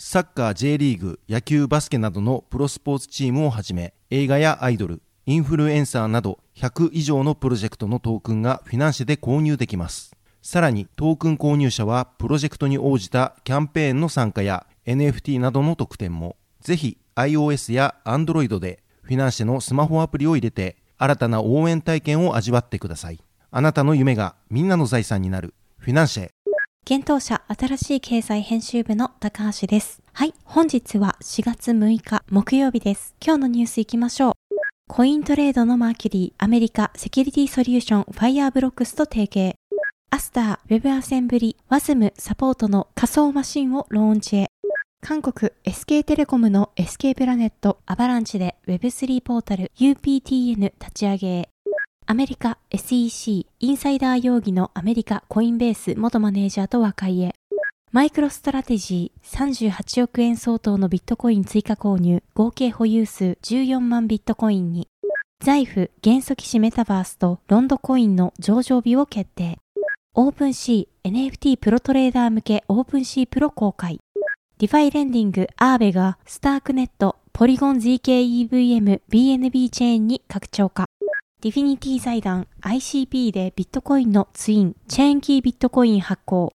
サッカー J リーグ野球バスケなどのプロスポーツチームをはじめ映画やアイドルインフルエンサーなど100以上のプロジェクトのトークンがフィナンシェで購入できます。さらにトークン購入者はプロジェクトに応じたキャンペーンの参加や NFT などの特典もぜひ iOS や Android でフィナンシェのスマホアプリを入れて新たな応援体験を味わってください。あなたの夢がみんなの財産になる。フィナンシェ。幻冬舎新しい経済編集部の高橋です。はい、本日は4月6日木曜日です。今日のニュースいきましょう。コイントレードのマーキュリー、アメリカセキュリティソリューション、ファイアーブロックスと提携。アスター、ウェブアセンブリ、ワズム、サポートの仮想マシンをローンチへ。韓国 SK テレコムの SK プラネット、アバランチで Web3 ポータル UPTN 立ち上げへ。アメリカ SEC インサイダー容疑のアメリカコインベース元マネージャーと和解へ。マイクロストラテジー38億円相当のビットコイン追加購入合計保有数14万ビットコインに。ザイフ元素騎士メタバースとロンドコインの上場日を決定。 OpenSea NFT プロトレーダー向け OpenSea Pro 公開。ディファイレンディングアーベがスタークネットポリゴン zkEVM BNB チェーンに拡張か。ディフィニティ財団 ICP でビットコインのツイン、チェーンキービットコイン発行。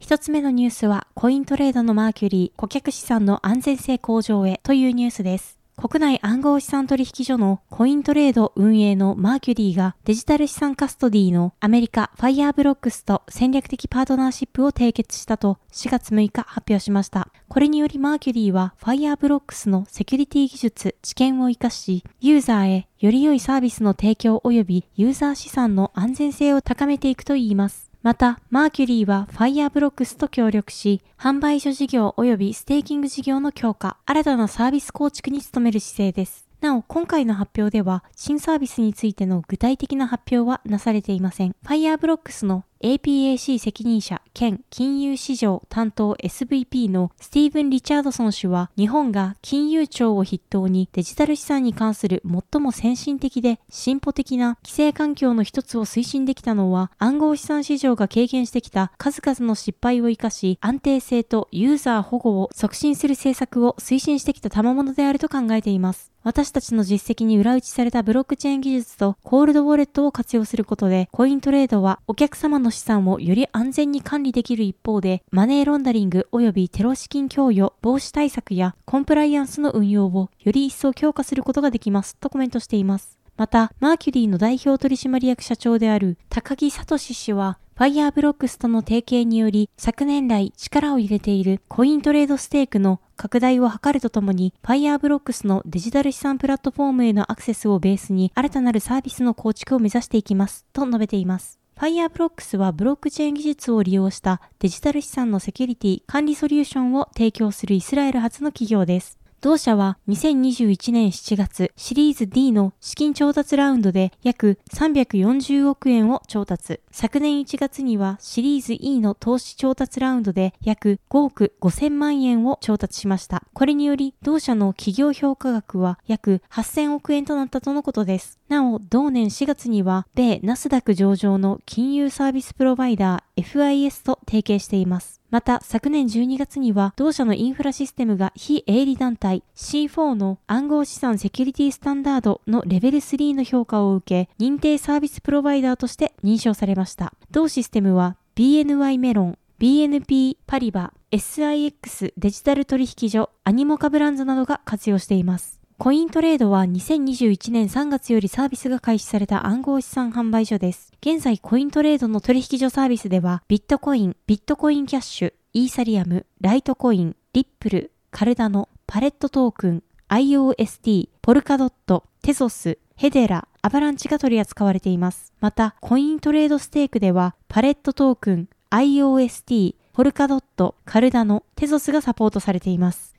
一つ目のニュースは、コイントレードのマーキュリー、顧客資産の安全性向上へというニュースです。国内暗号資産取引所のコイントレード運営のマーキュリーがデジタル資産カストディのアメリカファイアーブロックスと戦略的パートナーシップを締結したと4月6日発表しました。これによりマーキュリーはファイアーブロックスのセキュリティ技術、知見を活かし、ユーザーへより良いサービスの提供及びユーザー資産の安全性を高めていくといいます。また、マーキュリーはファイアーブロックスと協力し、販売所事業及びステーキング事業の強化、新たなサービス構築に努める姿勢です。なお、今回の発表では、新サービスについての具体的な発表はなされていません。ファイアーブロックスの APAC 責任者兼金融市場担当 SVP のスティーブン・リチャードソン氏は日本が金融庁を筆頭にデジタル資産に関する最も先進的で進歩的な規制環境の一つを推進できたのは暗号資産市場が経験してきた数々の失敗を生かし安定性とユーザー保護を促進する政策を推進してきた賜物であると考えています。私たちの実績に裏打ちされたブロックチェーン技術とコールドウォレットを活用することで、コイントレードはお客様のの資産をより安全に管理できる一方で、マネーロンダリング及びテロ資金供与、防止対策やコンプライアンスの運用をより一層強化することができますとコメントしています。また、マーキュリーの代表取締役社長である高木聡氏は、ファイアーブロックスとの提携により、昨年来力を入れているコイントレードステークの拡大を図るとともに、ファイアーブロックスのデジタル資産プラットフォームへのアクセスをベースに、新たなるサービスの構築を目指していきます、と述べています。ファイアーブロックスはブロックチェーン技術を利用したデジタル資産のセキュリティ管理ソリューションを提供するイスラエル発の企業です。同社は2021年7月シリーズ D の資金調達ラウンドで約340億円を調達。昨年1月にはシリーズ E の投資調達ラウンドで約5億5000万円を調達しました。これにより同社の企業評価額は約8000億円となったとのことです。なお、同年4月には米ナスダック上場の金融サービスプロバイダー FIS と提携しています。また、昨年12月には、同社のインフラシステムが非営利団体 C4 の暗号資産セキュリティスタンダードのレベル3の評価を受け、認定サービスプロバイダーとして認証されました。同システムは、BNY メロン、BNP パリバ、SIX デジタル取引所、アニモカブランズなどが活用しています。コイントレードは2021年3月よりサービスが開始された暗号資産販売所です。現在コイントレードの取引所サービスでは、ビットコイン、ビットコインキャッシュ、イーサリアム、ライトコイン、リップル、カルダノ、パレットトークン、IOST、ポルカドット、テゾス、ヘデラ、アバランチが取り扱われています。また、コイントレードステークでは、パレットトークン、IOST、ポルカドット、カルダノ、テゾスがサポートされています。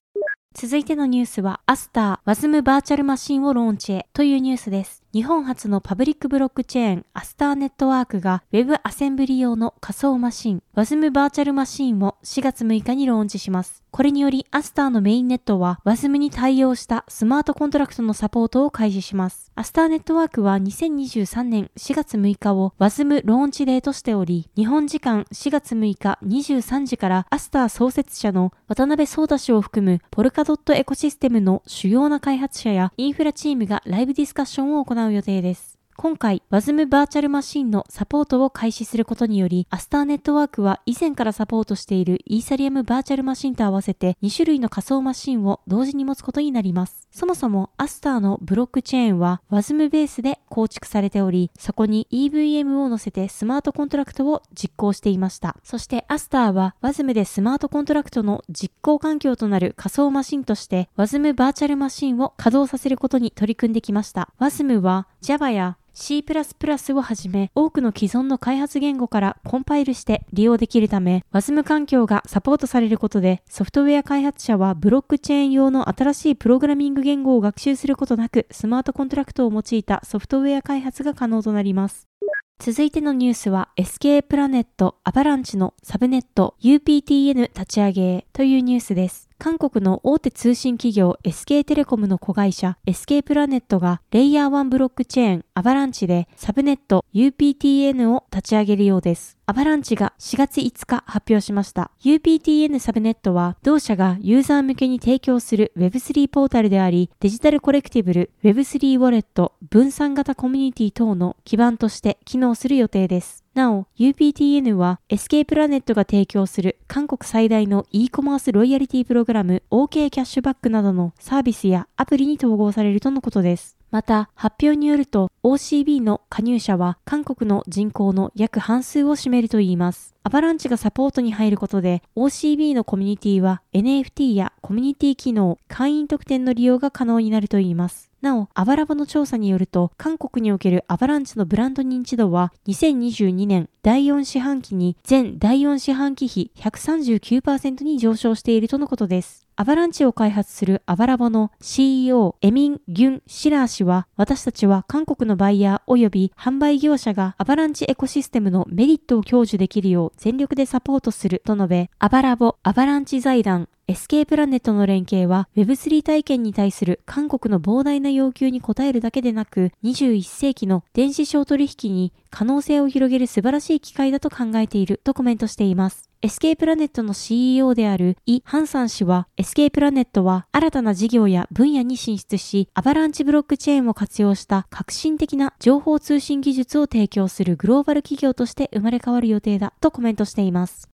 続いてのニュースは、アスター、 WASM バーチャルマシンをローンチへというニュースです。日本初のパブリックブロックチェーンアスターネットワークが Web アセンブリ用の仮想マシン WASM バーチャルマシンを4月6日にローンチします。これによりアスターのメインネットは WASM に対応したスマートコントラクトのサポートを開始します。アスターネットワークは2023年4月6日を WASM ローンチデーとしており、日本時間4月6日23時からアスター創設者の渡辺壮太氏を含むポルカドットエコシステムの主要な開発者やインフラチームがライブディスカッションを行う予定です。今回、 WASM バーチャルマシンのサポートを開始することにより、アスターネットワークは以前からサポートしているイーサリアムバーチャルマシンと合わせて2種類の仮想マシンを同時に持つことになります。そもそもアスターのブロックチェーンは WASM ベースで構築されており、そこに EVM を乗せてスマートコントラクトを実行していました。そしてアスターは WASM でスマートコントラクトの実行環境となる仮想マシンとして WASM バーチャルマシンを稼働させることに取り組んできました。 WASM は Java や C++ をはじめ多くの既存の開発言語からコンパイルして利用できるため WASM 環境がサポートされることでソフトウェア開発者はブロックチェーン用の新しいプログラミング言語を学習することなくスマートコントラクトを用いたソフトウェア開発が可能となります。続いてのニュースは SK プラネットアバランチのサブネット UPTN 立ち上げというニュースです。韓国の大手通信企業 SK テレコムの子会社 SK プラネットがレイヤー1ブロックチェーンアバランチでサブネット UPTN を立ち上げるようです。アバランチが4月5日発表しました。UPTN サブネットは同社がユーザー向けに提供する Web3 ポータルであり、デジタルコレクティブル、Web3 ウォレット、分散型コミュニティ等の基盤として機能する予定です。なお、UPTN は SK プラネットが提供する韓国最大の e コマースロイヤリティプログラム OK キャッシュバックなどのサービスやアプリに統合されるとのことです。また、発表によると OCB の加入者は韓国の人口の約半数を占めるといいます。アバランチがサポートに入ることで OCB のコミュニティは NFT やコミュニティ機能、会員特典の利用が可能になるといいます。なお、アバラボの調査によると、韓国におけるアバランチのブランド認知度は、2022年第4四半期に全第4四半期比139%に上昇しているとのことです。アバランチを開発するアバラボの CEO エミン・ギュン・シラー氏は、私たちは韓国のバイヤー及び販売業者がアバランチエコシステムのメリットを享受できるよう全力でサポートすると述べ、アバラボ、アバランチ財団、エスケープラネットの連携は Web3 体験に対する韓国の膨大な要求に応えるだけでなく21世紀の電子商取引に可能性を広げる素晴らしい機会だと考えているとコメントしています。エスケープラネットの CEO であるイ・ハンサン氏は、エスケープラネットは新たな事業や分野に進出し、アバランチブロックチェーンを活用した革新的な情報通信技術を提供するグローバル企業として生まれ変わる予定だとコメントしています。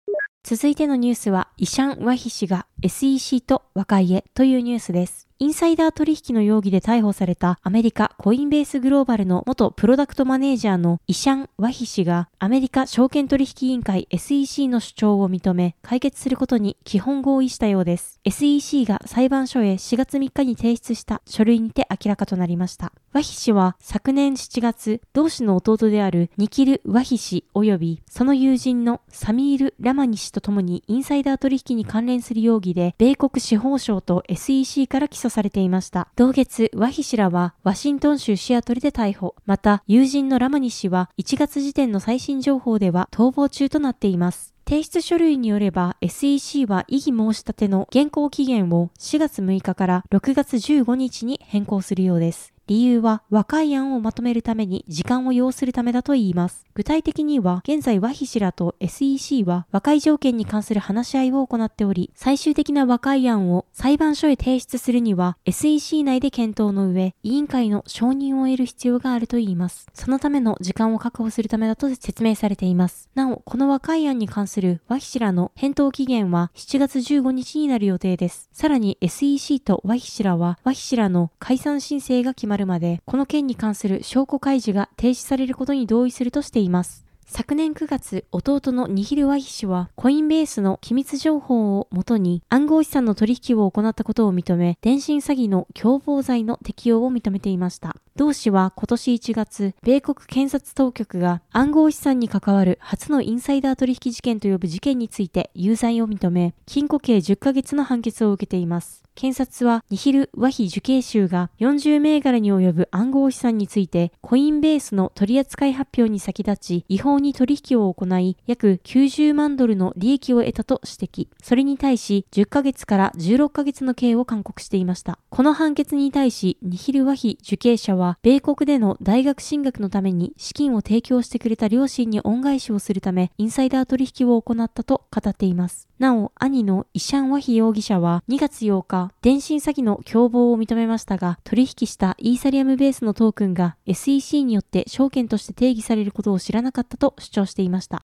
続いてのニュースは、イシャン・ワヒ氏が SEC と和解へというニュースです。インサイダー取引の容疑で逮捕されたアメリカコインベースグローバルの元プロダクトマネージャーのイシャン・ワヒ氏がアメリカ証券取引委員会 SEC の主張を認め解決することに基本合意したようです。SEC が裁判所へ4月3日に提出した書類にて明らかとなりました。ワヒ氏は昨年7月、同氏の弟であるニキル・ワヒ氏及びその友人のサミール・ラマニ氏と共にインサイダー取引に関連する容疑疑で米国司法省と SEC から起訴されていました。同月、ワヒ氏らはワシントン州シアトルで逮捕。また、友人のラマニ氏は1月時点の最新情報では逃亡中となっています。提出書類によれば SEC は異議申し立ての現行期限を4月6日から6月15日に変更するようです。理由は和解案をまとめるために時間を要するためだと言います。具体的には、現在和ヒ氏らと SEC は和解条件に関する話し合いを行っており、最終的な和解案を裁判所へ提出するには SEC 内で検討の上、委員会の承認を得る必要があると言います。そのための時間を確保するためだと説明されています。なお、この和解案に関する和ヒ氏らの返答期限は7月15日になる予定です。さらに SEC と和ヒ氏らは、和ヒ氏らの解散申請が決まるまで、この件に関する証拠開示が停止されることに同意するとしています。昨年9月、弟のニヒル・ワヒ氏は、コインベースの機密情報をもとに暗号資産の取引を行ったことを認め、電信詐欺の共謀罪の適用を認めていました。同氏は今年1月、米国検察当局が暗号資産に関わる初のインサイダー取引事件と呼ぶ事件について有罪を認め、禁錮刑10ヶ月の判決を受けています。検察はニヒル・ワヒ受刑囚が40銘柄に及ぶ暗号資産についてコインベースの取扱い発表に先立ち違法に取引を行い約90万ドルの利益を得たと指摘。それに対し10ヶ月から16ヶ月の刑を勧告していました。この判決に対しニヒル・ワヒ受刑者は米国での大学進学のために資金を提供してくれた両親に恩返しをするためインサイダー取引を行ったと語っています。なお、兄のイシャン・ワヒ容疑者は2月8日、電信詐欺の共謀を認めましたが、取引したイーサリアムベースのトークンが SEC によって証券として定義されることを知らなかったと主張していました。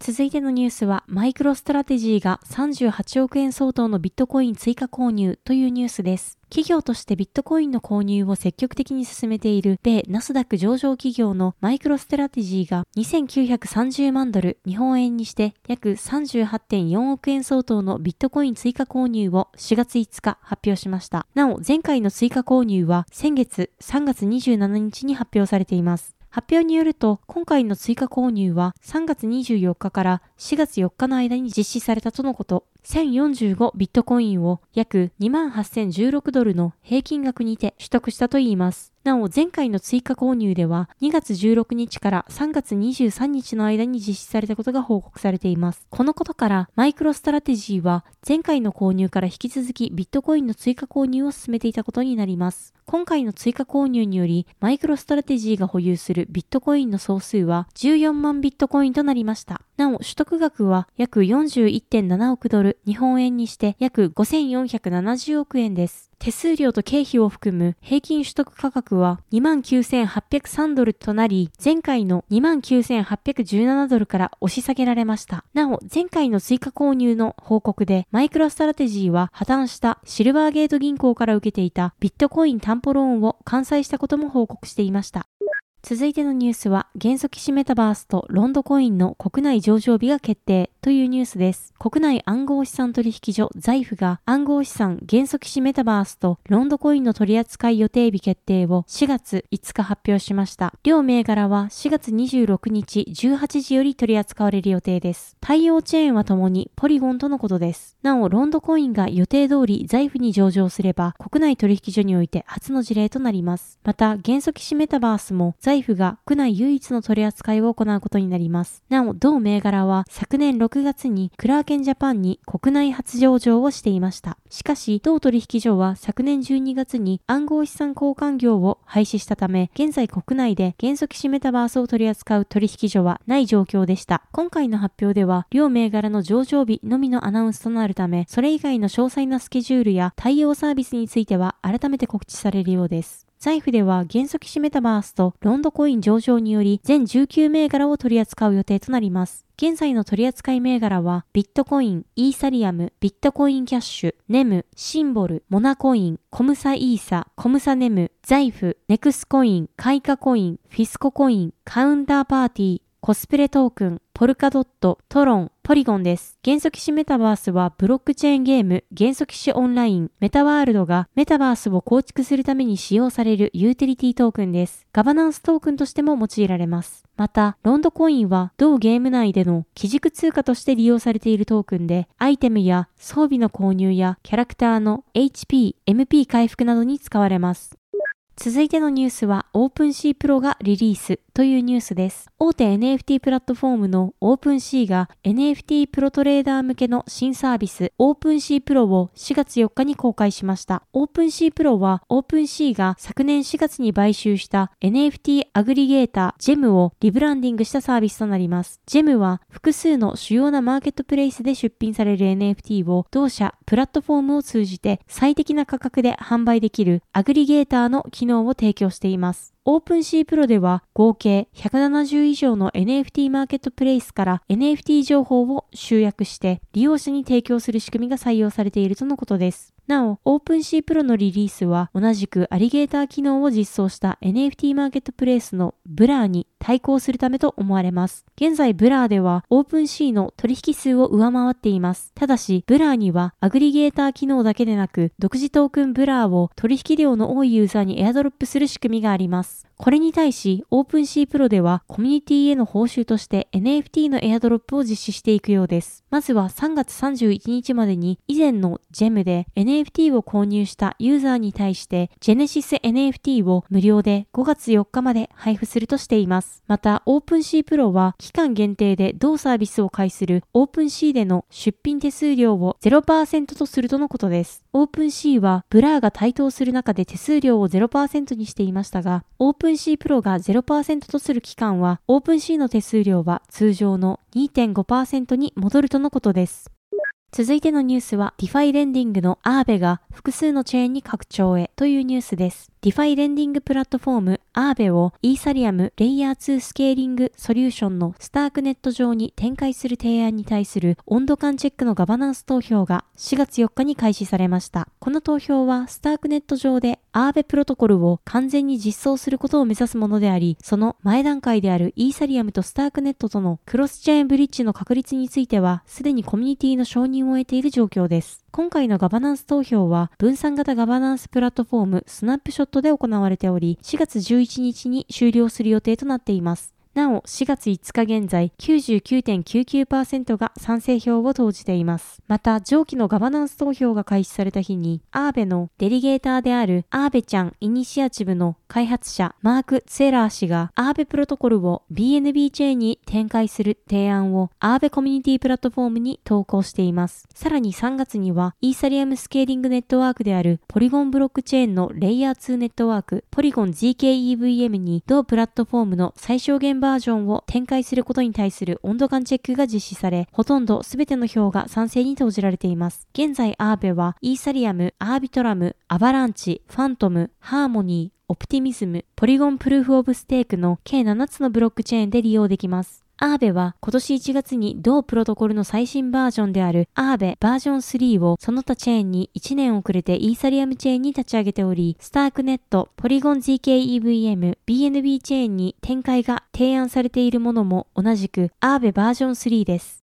続いてのニュースは、マイクロストラテジーが38億円相当のビットコイン追加購入というニュースです。企業としてビットコインの購入を積極的に進めている米ナスダック上場企業のマイクロストラテジーが2930万ドル日本円にして約38.4億円相当のビットコイン追加購入を4月5日発表しました。なお、前回の追加購入は先月3月27日に発表されています。発表によると、今回の追加購入は3月24日から4月4日の間に実施されたとのこと。1045ビットコインを約28,016ドルの平均額にて取得したといいます。なお、前回の追加購入では2月16日から3月23日の間に実施されたことが報告されています。このことから、マイクロストラテジーは前回の購入から引き続きビットコインの追加購入を進めていたことになります。今回の追加購入により、マイクロストラテジーが保有するビットコインの総数は14万ビットコインとなりました。なお、取得額は約41.7億ドル、日本円にして約5470億円です。手数料と経費を含む平均取得価格は29,803ドルとなり、前回の29,817ドルから押し下げられました。なお、前回の追加購入の報告で、マイクロストラテジーは破綻したシルバーゲート銀行から受けていたビットコイン担保ローンを完済したことも報告していました。続いてのニュースは、元素騎士メタバースとロンドコインの国内上場日が決定というニュースです。国内暗号資産取引所財布が暗号資産元素騎士メタバースとロンドコインの取扱い予定日決定を4月5日発表しました。両銘柄は4月26日18時より取り扱われる予定です。対応チェーンはともにポリゴンとのことです。なお、ロンドコインが予定通り財布に上場すれば国内取引所において初の事例となります。また、元素騎士メタバースも財布が国内唯一の取扱いを行うことになります。なお、同銘柄は昨年6月にクラーケンジャパンに国内初上場をしていました。しかし、同取引所は昨年12月に暗号資産交換業を廃止したため、現在国内で原則式メタバースを取り扱う取引所はない状況でした。今回の発表では、両銘柄の上場日のみのアナウンスとなるため、それ以外の詳細なスケジュールや対応サービスについては改めて告知されるようです。財布では原則締めたバースとロンドコイン上場により全19銘柄を取り扱う予定となります。現在の取扱い銘柄は、ビットコイン、イーサリアム、ビットコインキャッシュ、ネム、シンボル、モナコイン、コムサイーサ、コムサネム、財布、ネクスコイン、カイカコイン、フィスココイン、カウンターパーティー、コスプレトークン、ポルカドット、トロン、ポリゴンです。元素騎士メタバースはブロックチェーンゲーム元素騎士オンラインメタワールドがメタバースを構築するために使用されるユーティリティトークンです。ガバナンストークンとしても用いられます。また、ロンドコインは同ゲーム内での基軸通貨として利用されているトークンで、アイテムや装備の購入やキャラクターの HP、MP 回復などに使われます。続いてのニュースは OpenC Pro がリリースというニュースです。大手 NFT プラットフォームの OpenSea が NFT プロトレーダー向けの新サービス OpenC Pro を4月4日に公開しました。OpenC Pro は OpenC が昨年4月に買収した NFT アグリゲーター GEM をリブランディングしたサービスとなります。GEM は複数の主要なマーケットプレイスで出品される NFT を同社プラットフォームを通じて最適な価格で販売できるアグリゲーターの機能を提供しています。 OpenSea Pro では合計170以上の NFT マーケットプレイスから NFT 情報を集約して利用者に提供する仕組みが採用されているとのことです。なお、 OpenSea Pro のリリースは同じくアグリゲーター機能を実装した NFT マーケットプレイスのブラーに対抗するためと思われます。現在ブラーでは OpenC の取引数を上回っています。ただし、ブラーにはアグリゲーター機能だけでなく、独自トークンブラーを取引量の多いユーザーにエアドロップする仕組みがあります。これに対し OpenSea Pro ではコミュニティへの報酬として NFT のエアドロップを実施していくようです。まずは3月31日までに以前の GEM で NFT を購入したユーザーに対して Genesis NFT を無料で5月4日まで配布するとしています。また OpenSea Pro は期間限定で同サービスを介する OpenC での出品手数料を0%とするとのことです。OpenC はブラーが台頭する中で手数料を0%にしていましたが、OpenC Pro が0%とする期間は、OpenC の手数料は通常の2.5%に戻るとのことです。続いてのニュースは、ディファイレンディングのアーベが複数のチェーンに拡張へというニュースです。ディファイレンディングプラットフォームアーベをイーサリアムレイヤー2スケーリングソリューションのスタークネット上に展開する提案に対する温度感チェックのガバナンス投票が4月4日に開始されました。この投票はスタークネット上でアーベプロトコルを完全に実装することを目指すものであり、その前段階であるイーサリアムとスタークネットとのクロスチェーンブリッジの確立については、すでにコミュニティの承認を得ている状況です。今回のガバナンス投票は分散型ガバナンスプラットフォームスナップショットで行われており、4月11日に終了する予定となっています。なお、4月5日現在、99.99%が賛成票を投じています。また、上記のガバナンス投票が開始された日に、アーベのデリゲーターであるアーベちゃんイニシアチブの開発者、マーク・ツェラー氏が、アーベプロトコルを BNB チェーンに展開する提案を、アーベコミュニティプラットフォームに投稿しています。さらに3月には、イーサリアムスケーリングネットワークである、ポリゴンブロックチェーンのレイヤー2ネットワーク、ポリゴン GKEVM に、同プラットフォームの最小限バージョンを展開することに対する温度感チェックが実施され、ほとんど全ての票が賛成に投じられています。現在アーベは、イーサリアム、アービトラム、アバランチ、ファントム、ハーモニー、オプティミズム、ポリゴンプルーフオブステークの計7つのブロックチェーンで利用できます。アーベは今年1月に同プロトコルの最新バージョンであるアーベバージョン3をその他チェーンに1年遅れてイーサリアムチェーンに立ち上げており、スタークネット、ポリゴン GKEVM、BNB チェーンに展開が提案されているものも同じくアーベバージョン3です。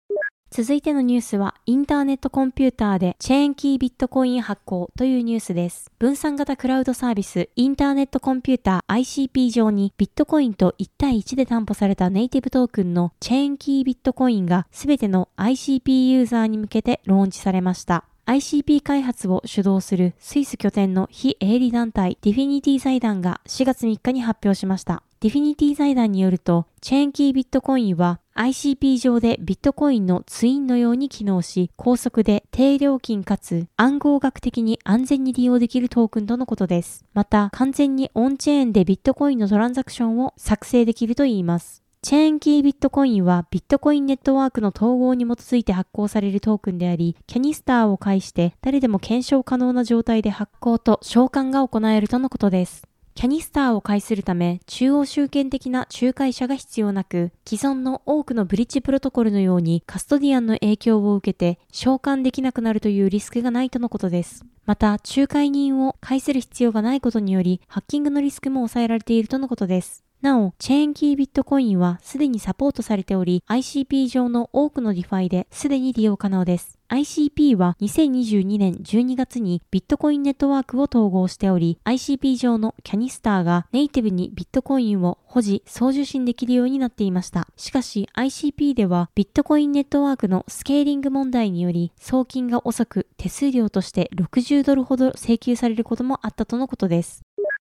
続いてのニュースは、インターネットコンピューターでチェーンキービットコイン発行というニュースです。分散型クラウドサービス、インターネットコンピューター ICP 上にビットコインと1対1で担保されたネイティブトークンのチェーンキービットコインがすべての ICP ユーザーに向けてローンチされました。ICP 開発を主導するスイス拠点の非営利団体ディフィニティ財団が4月3日に発表しました。ディフィニティ財団によると、チェーンキービットコインは ICP 上でビットコインのツインのように機能し、高速で低料金かつ暗号学的に安全に利用できるトークンとのことです。また、完全にオンチェーンでビットコインのトランザクションを作成できるといいます。チェーンキービットコインはビットコインネットワークの統合に基づいて発行されるトークンであり、キャニスターを介して誰でも検証可能な状態で発行と償還が行えるとのことです。キャニスターを介するため、中央集権的な仲介者が必要なく、既存の多くのブリッジプロトコルのようにカストディアンの影響を受けて償還できなくなるというリスクがないとのことです。また、仲介人を介する必要がないことにより、ハッキングのリスクも抑えられているとのことです。なお、チェーンキービットコインはすでにサポートされており、ICP 上の多くのディファイですでに利用可能です。ICP は2022年12月にビットコインネットワークを統合しており、ICP 上のキャニスターがネイティブにビットコインを保持、送受信できるようになっていました。しかし ICP ではビットコインネットワークのスケーリング問題により送金が遅く手数料として60ドルほど請求されることもあったとのことです。